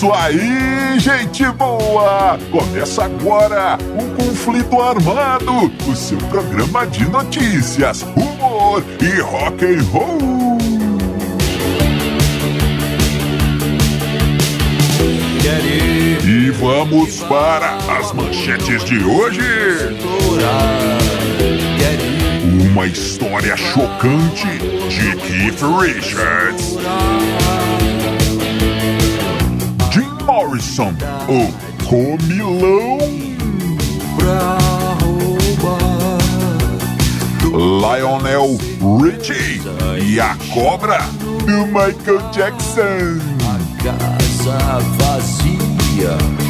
isso aí, gente boa! Começa agora o Conflito Armado, o seu programa de notícias, humor e rock and roll. E vamos para as manchetes de hoje. Uma história chocante de Keith Richards. Morrison, o comilão. Lionel Richie e a cobra do Michael Jackson. Casa vazia.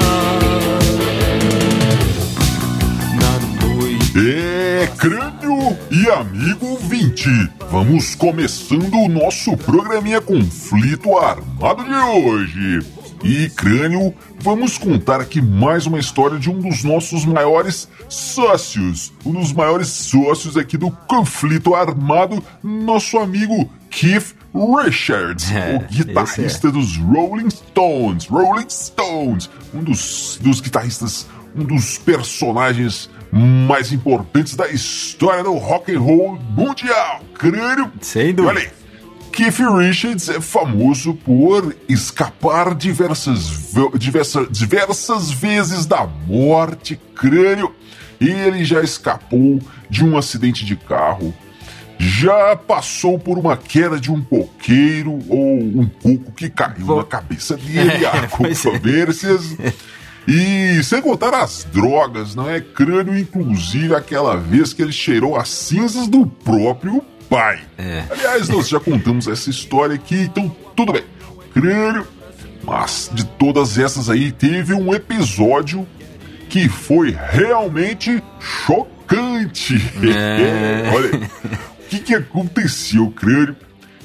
É, crânio e amigo ouvinte, vamos começando o nosso programinha Conflito Armado de hoje. E, crânio, vamos contar aqui mais uma história de um dos nossos maiores sócios, um dos maiores sócios aqui do Conflito Armado, nosso amigo Keith Richards, É, o guitarrista dos Rolling Stones. Rolling Stones, um dos, dos guitarristas, um dos personagens mais importantes da história do rock and roll mundial. Crânio, Sem dúvida. olha aí. Keith Richards é famoso por escapar diversas, ve- diversa- diversas vezes da morte, crânio. Ele já escapou de um acidente de carro, já passou por uma queda de um coqueiro ou um coco que caiu Vou- na cabeça dele, há Pois é. E sem contar as drogas, não é? Crânio, inclusive aquela vez que ele cheirou as cinzas do próprio pai. É. Aliás, nós já contamos essa história aqui, então tudo bem. Crânio, mas de todas essas aí, teve um episódio que foi realmente chocante. É. Olha, aí, o que, que aconteceu, crânio?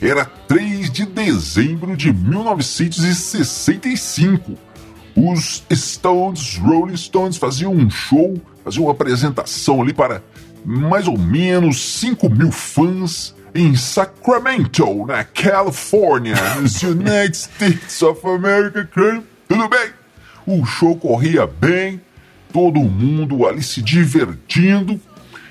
Era 3 de dezembro de 1965. Os Stones, Rolling Stones, faziam um show, faziam uma apresentação ali para mais ou menos 5 mil fãs em Sacramento, na Califórnia, nos United States of America. Tudo bem? O show corria bem, todo mundo ali se divertindo,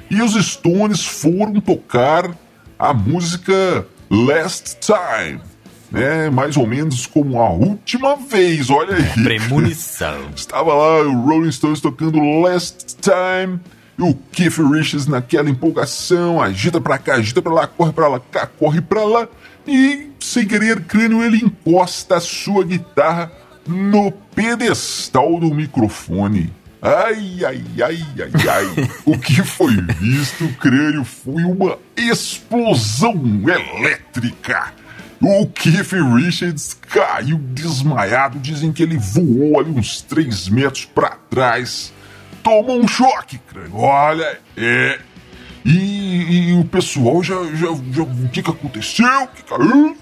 e os Stones foram tocar a música Last Time, né? Mais ou menos como a última vez, olha aí. Premonição. Estava lá o Rolling Stones tocando Last Time. E o Keith Richards naquela empolgação, agita pra cá, agita pra lá, corre pra lá, cá, corre pra lá. E, sem querer, crânio, ele encosta a sua guitarra no pedestal do microfone. Ai, ai, ai, ai, ai. o que foi visto, crânio, foi uma explosão elétrica. O Keith Richards caiu desmaiado. Dizem que ele voou ali uns 3 metros pra trás. Tomou um choque, crânio. Olha, é. E, e o pessoal já, já, já. O que que aconteceu? Que caiu?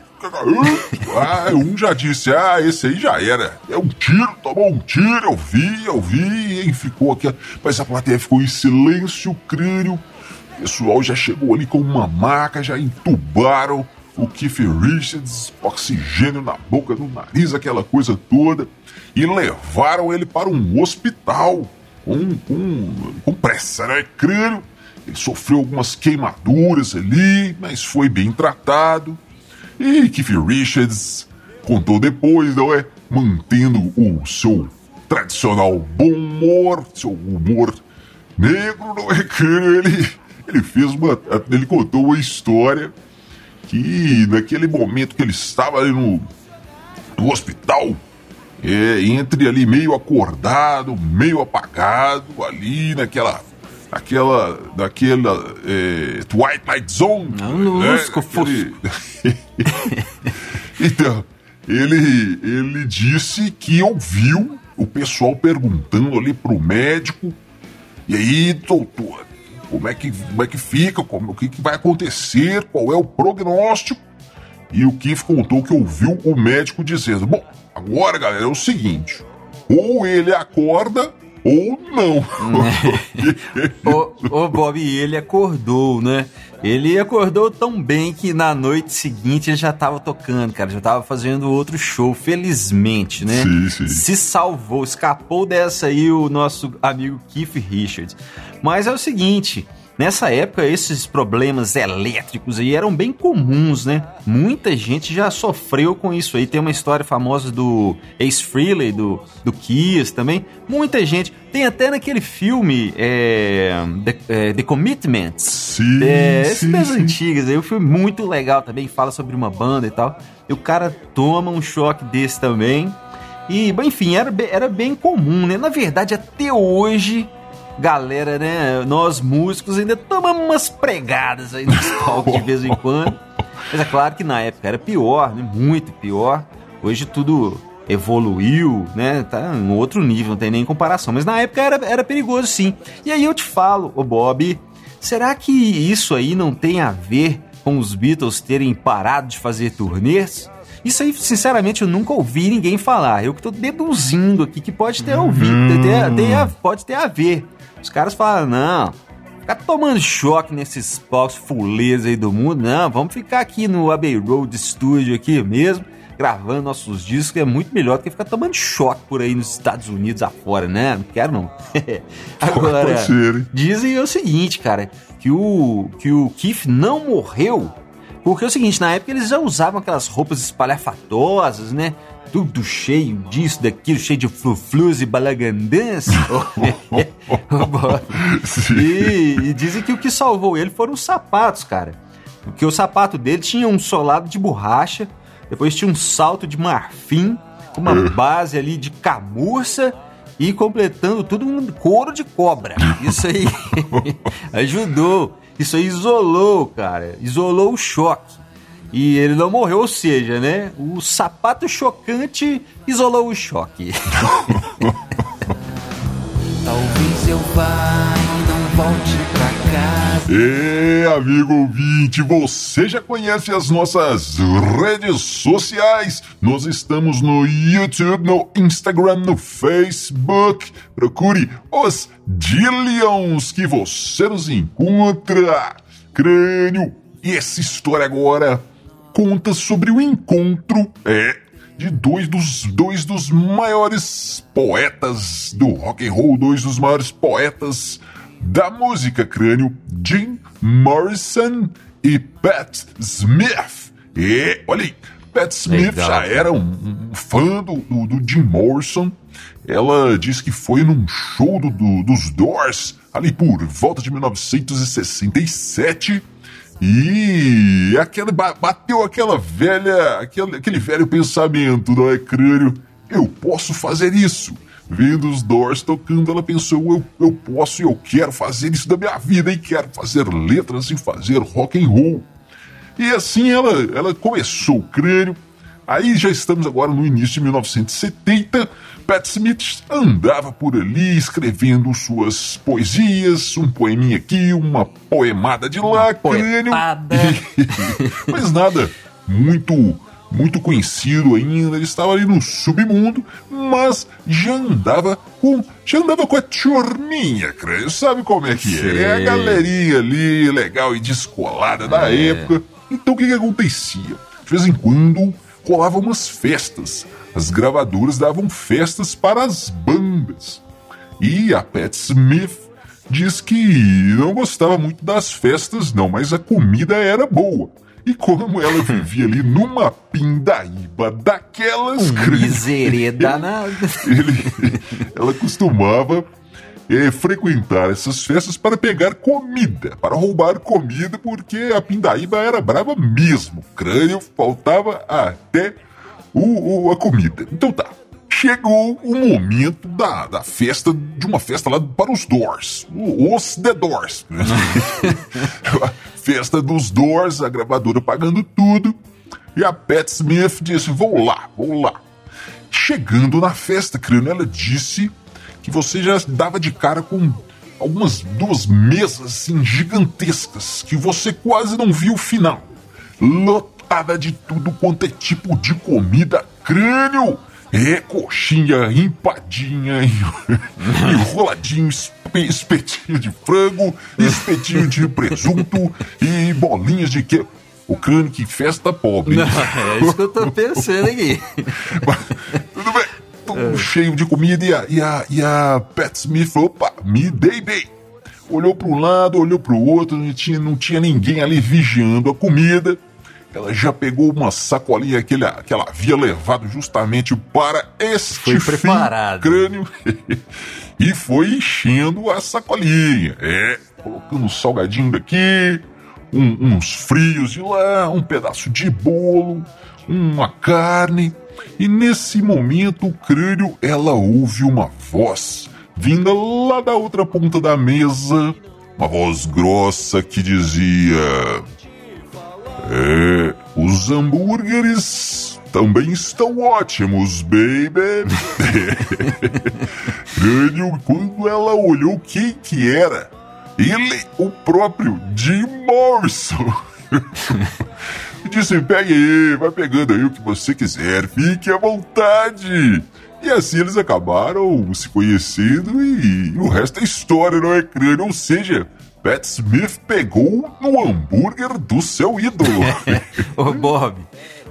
Ah, um já disse: ah, esse aí já era. É um tiro, tomou um tiro. Eu vi, eu vi. E ficou aqui. Mas a plateia ficou em silêncio, crânio. O pessoal já chegou ali com uma maca, já entubaram o Keith Richards, oxigênio na boca, no nariz, aquela coisa toda, e levaram ele para um hospital com, com, com pressa, né? Crânio. Ele sofreu algumas queimaduras ali, mas foi bem tratado. E Keith Richards contou depois, não é? Mantendo o seu tradicional bom humor, seu humor negro, não é? Ele, ele fez uma. Ele contou uma história que naquele momento que ele estava ali no, no hospital, é, entre ali meio acordado, meio apagado, ali naquela. Naquela. Naquela. É, Twilight Zone. Não, lusco, Aquele- então, ele, ele disse que ouviu o pessoal perguntando ali pro médico. E aí, doutor, como é que, como é que fica? Como, o que, que vai acontecer? Qual é o prognóstico? E o Keith contou que ouviu o médico dizendo: Bom, agora, galera, é o seguinte: ou ele acorda ou não. ô, ô, Bob, ele acordou, né? Ele acordou tão bem que na noite seguinte ele já tava tocando, cara, já tava fazendo outro show, felizmente, né? Sim, sim. Se salvou, escapou dessa aí o nosso amigo Keith Richards. Mas é o seguinte, Nessa época, esses problemas elétricos aí eram bem comuns, né? Muita gente já sofreu com isso aí. Tem uma história famosa do Ace Frehley, do, do Kiss também. Muita gente. Tem até naquele filme é, The, é, The Commitments. Sim, é, sim, das sim. antigas aí. Um filme muito legal também. Fala sobre uma banda e tal. E o cara toma um choque desse também. E, enfim, era, era bem comum, né? Na verdade, até hoje galera, né? Nós músicos ainda tomamos umas pregadas aí nos palcos de vez em quando. Mas é claro que na época era pior, né? Muito pior. Hoje tudo evoluiu, né? Tá em outro nível, não tem nem comparação. Mas na época era, era perigoso sim. E aí eu te falo, ô Bob, será que isso aí não tem a ver com os Beatles terem parado de fazer turnês? Isso aí, sinceramente, eu nunca ouvi ninguém falar. Eu que tô deduzindo aqui que pode ter ouvido, ter- ter a- pode ter a ver. Os caras falam, não, ficar tomando choque nesses palcos fuleiros aí do mundo, não, vamos ficar aqui no Abbey Road Studio aqui mesmo, gravando nossos discos, que é muito melhor do que ficar tomando choque por aí nos Estados Unidos afora, né? Não quero não. Agora, dizem o seguinte, cara, que o, que o Keith não morreu porque é o seguinte, na época eles já usavam aquelas roupas espalhafatosas, né? Tudo cheio disso, daquilo, cheio de fluflus e balagandãs. E, e dizem que o que salvou ele foram os sapatos, cara. Porque o sapato dele tinha um solado de borracha, depois tinha um salto de marfim, com uma base ali de camurça e completando tudo um couro de cobra. Isso aí ajudou. Isso aí isolou, cara. Isolou o choque. E ele não morreu, ou seja, né? O sapato chocante isolou o choque. Talvez eu vá e não volte pra casa. É, amigo ouvinte, você já conhece as nossas redes sociais? Nós estamos no YouTube, no Instagram, no Facebook. Procure os Dillions que você nos encontra. Crânio, e essa história agora conta sobre o encontro, é, de dois dos, dois dos maiores poetas do rock and roll, dois dos maiores poetas da música crânio, Jim Morrison e Pat Smith. E olha aí, Pat Smith Legal, já era um, um fã do, do, do Jim Morrison. Ela diz que foi num show do, do- dos Doors ali por volta de 1967 e bateu aquela velha, aquele, aquele velho pensamento, não é crânio? Eu posso fazer isso. Vendo os Doors tocando, ela pensou: eu, eu posso e eu quero fazer isso da minha vida e quero fazer letras e fazer rock and roll. E assim ela, ela começou o crânio. Aí já estamos agora no início de 1970. Pat Smith andava por ali escrevendo suas poesias, um poeminha aqui, uma poemada de lá, crânio. poetada. Mas nada muito muito conhecido ainda, ele estava ali no submundo, mas já andava com já andava com a turminha, crânio. Sabe como é que é? É a galerinha ali, legal e descolada da época. Então o que que acontecia? De vez em quando rolavam umas festas. As gravadoras davam festas para as bandas. E a Pat Smith diz que não gostava muito das festas, não, mas a comida era boa. E como ela vivia ali numa pindaíba daquelas crânio, Miserê danada. ele, ela costumava eh, frequentar essas festas para pegar comida, para roubar comida, porque a pindaíba era brava mesmo. O crânio faltava até o, o- a comida. Então tá. Chegou o momento da, da festa, de uma festa lá para os Doors. Os The Doors. festa dos Doors, a gravadora pagando tudo. E a Pat Smith disse: Vou lá, vou lá. chegando na festa, crânio, ela disse que você já dava de cara com algumas duas mesas assim, gigantescas que você quase não viu o final. Lotada de tudo quanto é tipo de comida, crânio. É coxinha, empadinha, enroladinho, espetinho de frango, espetinho de presunto e bolinhas de que o crânio que festa pobre. Não, é isso que eu tô pensando aqui. Tudo bem, tudo cheio de comida e a, e a, e a Pat Smith, opa, me dei bem. Olhou para um lado, olhou para o outro, não tinha, não tinha ninguém ali vigiando a comida. Ela já pegou uma sacolinha que, ele, que ela havia levado justamente para este Foi preparado. crânio e foi enchendo a sacolinha. É, colocando um salgadinho daqui, um, uns frios de lá, um pedaço de bolo, uma carne. E nesse momento, o crânio, ela ouve uma voz vinda lá da outra ponta da mesa, uma voz grossa que dizia: É, os hambúrgueres também estão ótimos, baby. Quando ela olhou quem que era, ele, o próprio Jim Morrison. Disse: pegue aí, vai pegando aí o que você quiser, fique à vontade. E assim eles acabaram se conhecendo e o resto é história, não é crânio? Ou seja, Pat Smith pegou no hambúrguer do seu ídolo. Ô, Bob.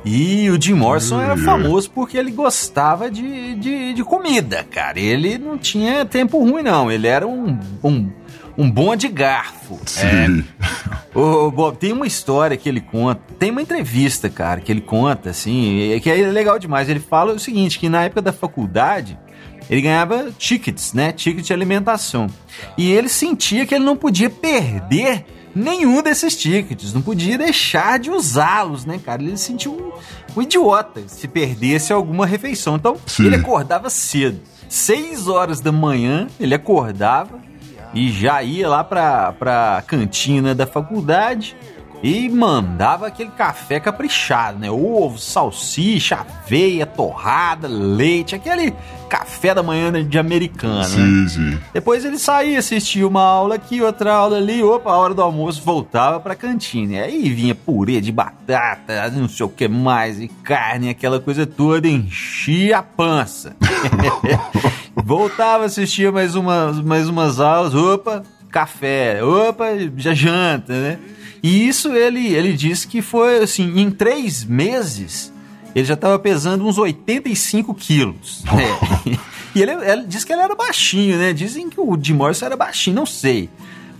E o Jim Morrison era famoso porque ele gostava de, de, de comida, cara. Ele não tinha tempo ruim, não. Ele era um, um, um bom de garfo. Sim. Ô, Bob, tem uma história que ele conta, tem uma entrevista, cara, que ele conta, assim, que é legal demais. Ele fala o seguinte, que na época da faculdade, ele ganhava tickets, né? Ticket de alimentação. E ele sentia que ele não podia perder nenhum desses tickets, não podia deixar de usá-los, né, cara? Ele se sentia um, um idiota se perdesse alguma refeição. Então, Sim. ele acordava cedo. Seis horas da manhã, ele acordava e já ia lá pra, pra cantina da faculdade e mandava aquele café caprichado, né? Ovo, salsicha, aveia, torrada, leite, aquele café da manhã de americano, né? Sim, sim. Depois ele saía, assistia uma aula aqui, outra aula ali, opa, a hora do almoço voltava pra cantina. E aí vinha purê de batata, não sei o que mais, e carne, aquela coisa toda, enchia a pança. voltava, assistia mais umas, mais umas aulas, opa, café, opa, já janta, né? E isso ele, ele disse que foi assim, em três meses ele já estava pesando uns 85 quilos. É. E ele, ele disse que ele era baixinho, né? Dizem que o Jim Morrison era baixinho, não sei.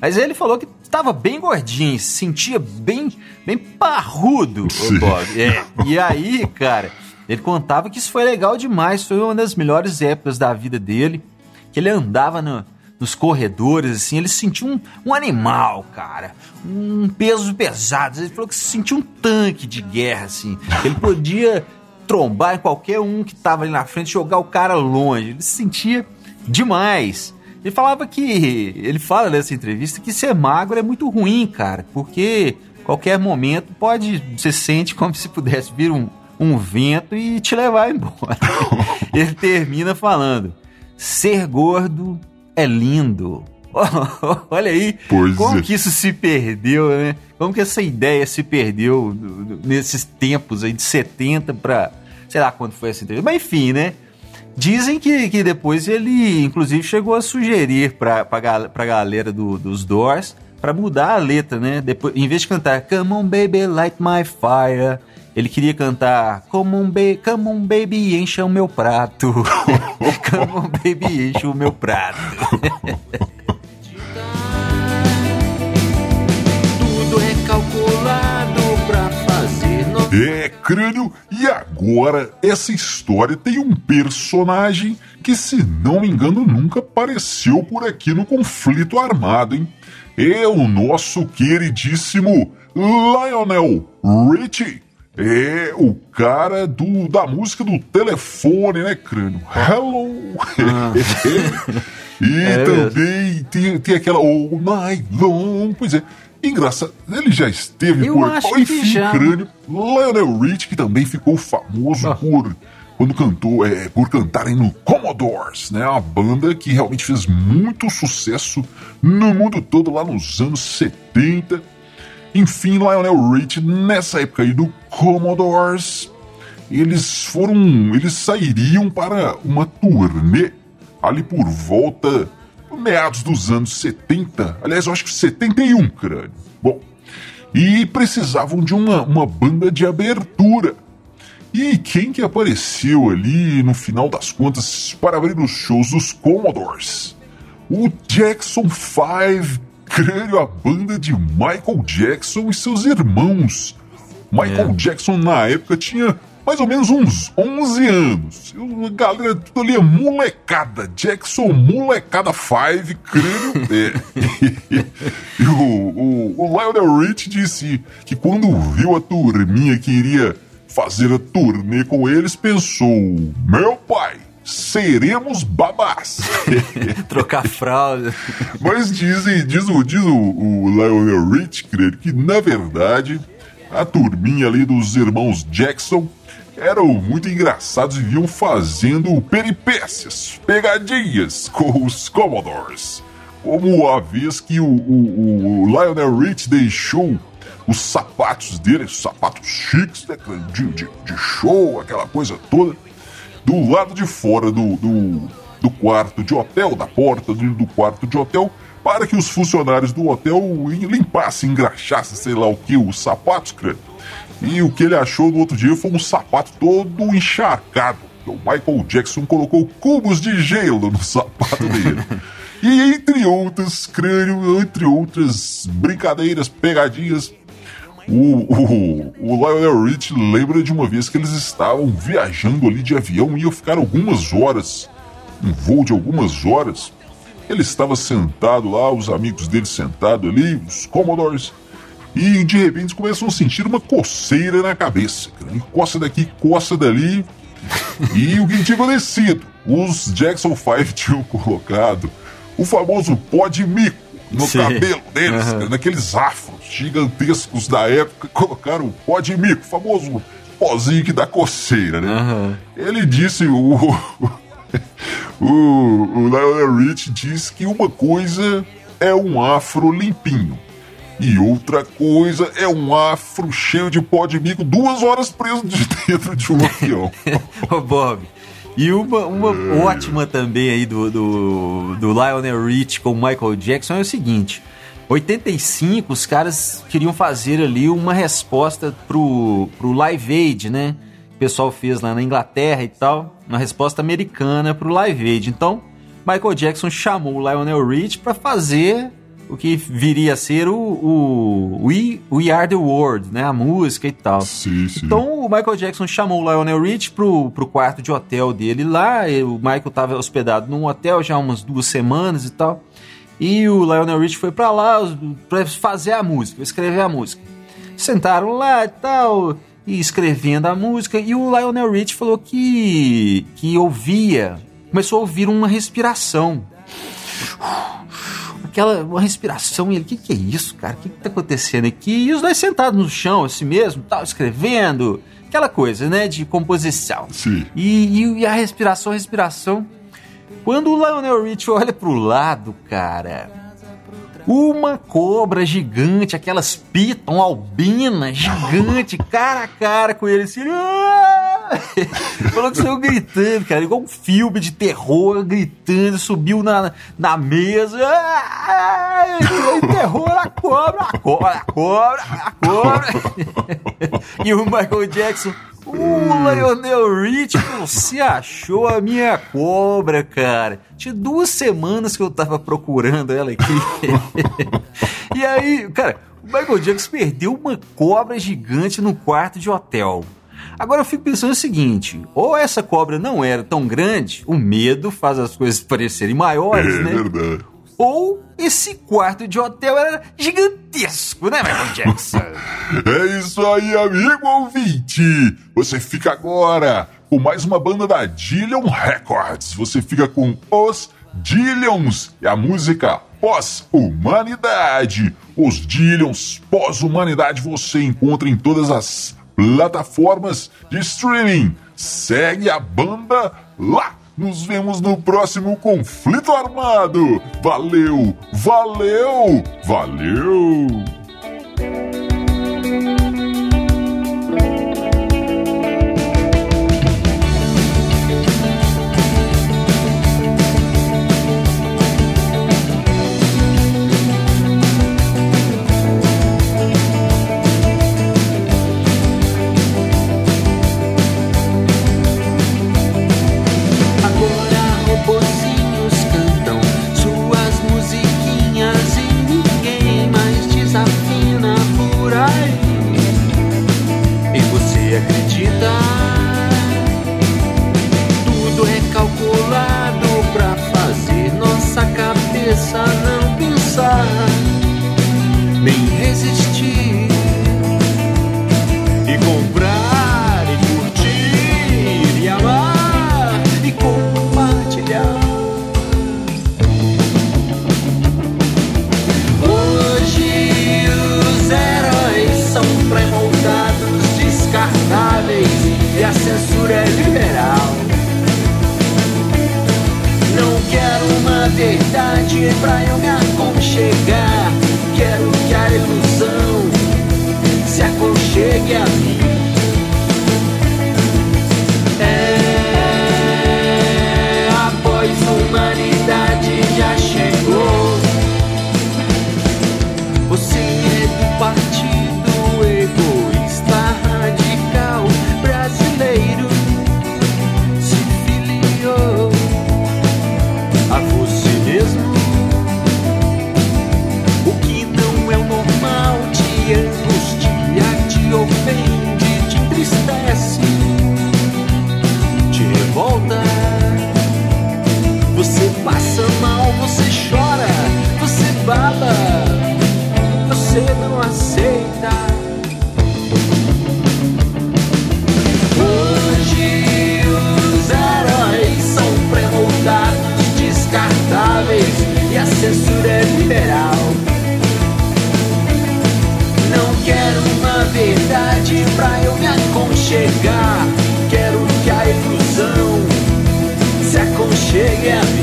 Mas ele falou que estava bem gordinho, se sentia bem, bem parrudo, o. Bob. É. E aí, cara, ele contava que isso foi legal demais, foi uma das melhores épocas da vida dele, que ele andava no- nos corredores, assim, ele se sentia um, um animal, cara, um peso pesado. Ele falou que se sentia um tanque de guerra, assim. Ele podia trombar em qualquer um que tava ali na frente, jogar o cara longe. Ele se sentia demais. Ele falava que. Ele fala nessa entrevista que ser magro é muito ruim, cara, porque qualquer momento pode. Você sente como se pudesse vir um, um vento e te levar embora. Ele termina falando: ser gordo é lindo. Olha aí Pois como é. que isso se perdeu, né? Como que essa ideia se perdeu nesses tempos aí de 70 pra. sei lá quando foi essa entrevista. Mas enfim, né? Dizem que, que depois ele, inclusive, chegou a sugerir gal- pra galera do- dos Doors pra mudar a letra, né? Depois, em vez de cantar Come on baby, light my fire, ele queria cantar Come on, ba come on baby, encha o meu prato. Come on baby, encha o meu prato. Tudo é calculado pra fazer. No... É, crânio, e agora essa história tem um personagem que, se não me engano, nunca apareceu por aqui no conflito armado, hein? É o nosso queridíssimo Lionel Richie. É o cara do, da música do telefone, né, crânio? Hello! e É também tem, tem aquela All Night Long. Pois é, engraçado, ele já esteve Eu por acho Enfim, que já. crânio. Lionel Rich, que também ficou famoso Ah. por, quando cantou, é, por cantarem no Commodores, né? Uma banda que realmente fez muito sucesso no mundo todo lá nos anos 70. Enfim, Lionel Rich, nessa época aí do Commodores, eles foram. Eles sairiam para uma turnê ali por volta meados dos anos 70. Aliás, eu acho que 71, crânio. Bom, e precisavam de uma, uma banda de abertura. E quem que apareceu ali no final das contas para abrir os shows dos Commodores? O Jackson 5, crânio, a banda de Michael Jackson e seus irmãos. Michael é. Jackson na época tinha mais ou menos uns 11 anos. A galera tudo ali é molecada. Jackson, molecada 5, creio. É. e o, o, o Lionel Rich disse que quando viu a turminha que iria fazer a turnê com eles, pensou: Meu pai, seremos babás. Trocar fralda. Mas dizem, diz, o, diz o, o Lionel Rich, creio, que na verdade a turminha ali dos irmãos Jackson eram muito engraçados e vinham fazendo peripécias, pegadinhas com os Commodores. Como a vez que o, o, o Lionel Rich deixou os sapatos dele, os sapatos chiques, né, de, de, de, show, aquela coisa toda, do lado de fora do, do, do quarto de hotel, da porta do, do, quarto de hotel, para que os funcionários do hotel limpassem, engraxassem, sei lá o que, os sapatos, credo. E o que ele achou no outro dia foi um sapato todo encharcado. O Michael Jackson colocou cubos de gelo no sapato dele. e entre outras, crânio, entre outras brincadeiras, pegadinhas, o, o, o Lionel Rich lembra de uma vez que eles estavam viajando ali de avião e iam ficar algumas horas, um voo de algumas horas. Ele estava sentado lá, os amigos dele sentados ali, os Commodores, e de repente começam a sentir uma coceira na cabeça. E coça daqui, coça dali. e o que tinha acontecido? Os Jackson 5 tinham colocado o famoso pó de mico no Sim. cabelo deles, uhum. naqueles afros gigantescos da época, colocaram o pó de mico, famoso pozinho que dá coceira, né? Uhum. Ele disse, o, o, o Lionel Rich disse que uma coisa é um afro limpinho. E outra coisa é um afro cheio de pó de mico, duas horas preso de dentro de um avião. Ô, Bob. E uma, uma ótima também aí do, do, do Lionel Rich com Michael Jackson é o seguinte. 85, os caras queriam fazer ali uma resposta pro, pro Live Aid, né? O pessoal fez lá na Inglaterra e tal, uma resposta americana pro Live Aid. Então, Michael Jackson chamou o Lionel Rich para fazer o que viria a ser o, o We, We Are The World, né? A música e tal. Sim, sim. Então o Michael Jackson chamou o Lionel Rich pro, pro quarto de hotel dele lá. o Michael tava hospedado num hotel já há umas duas semanas e tal. E o Lionel Rich foi para lá para fazer a música, escrever a música. Sentaram lá e tal, e escrevendo a música. E o Lionel Rich falou que, que ouvia, começou a ouvir uma respiração aquela uma respiração e ele, o que, que é isso, cara? O que, que tá acontecendo aqui? E os dois sentados no chão, assim mesmo, tal, escrevendo, aquela coisa, né, de composição. Sim. E, e, e a respiração, a respiração. Quando o Lionel Rich olha pro lado, cara, uma cobra gigante, aquelas piton albinas gigante, cara a cara com ele assim. Ah! Falou que saiu gritando, cara, igual um filme de terror, gritando, subiu na, na mesa. Ah! terror, a cobra, a cobra, a cobra, a cobra. e o Michael Jackson. O Lionel Rich, você achou a minha cobra, cara. Tinha duas semanas que eu tava procurando ela aqui. e aí, cara, o Michael Jackson perdeu uma cobra gigante no quarto de hotel. Agora eu fico pensando o seguinte: ou essa cobra não era tão grande, o medo faz as coisas parecerem maiores, é, né? Verdade ou esse quarto de hotel era gigantesco, né, Michael Jackson? é isso aí, amigo ouvinte! Você fica agora com mais uma banda da Dillion Records. Você fica com os Dillions e a música Pós-Humanidade. Os Dillions Pós-Humanidade você encontra em todas as plataformas de streaming. Segue a banda lá! Nos vemos no próximo conflito armado. Valeu, valeu, valeu! chegar. Quero que a ilusão se aconchegue a mim.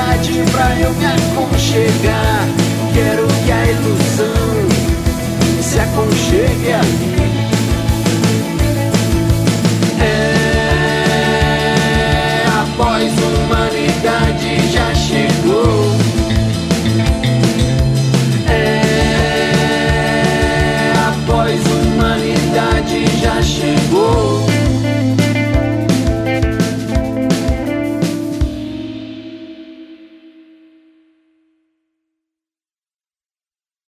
cidade pra eu me aconchegar. Quero que a ilusão se aconchegue a mim.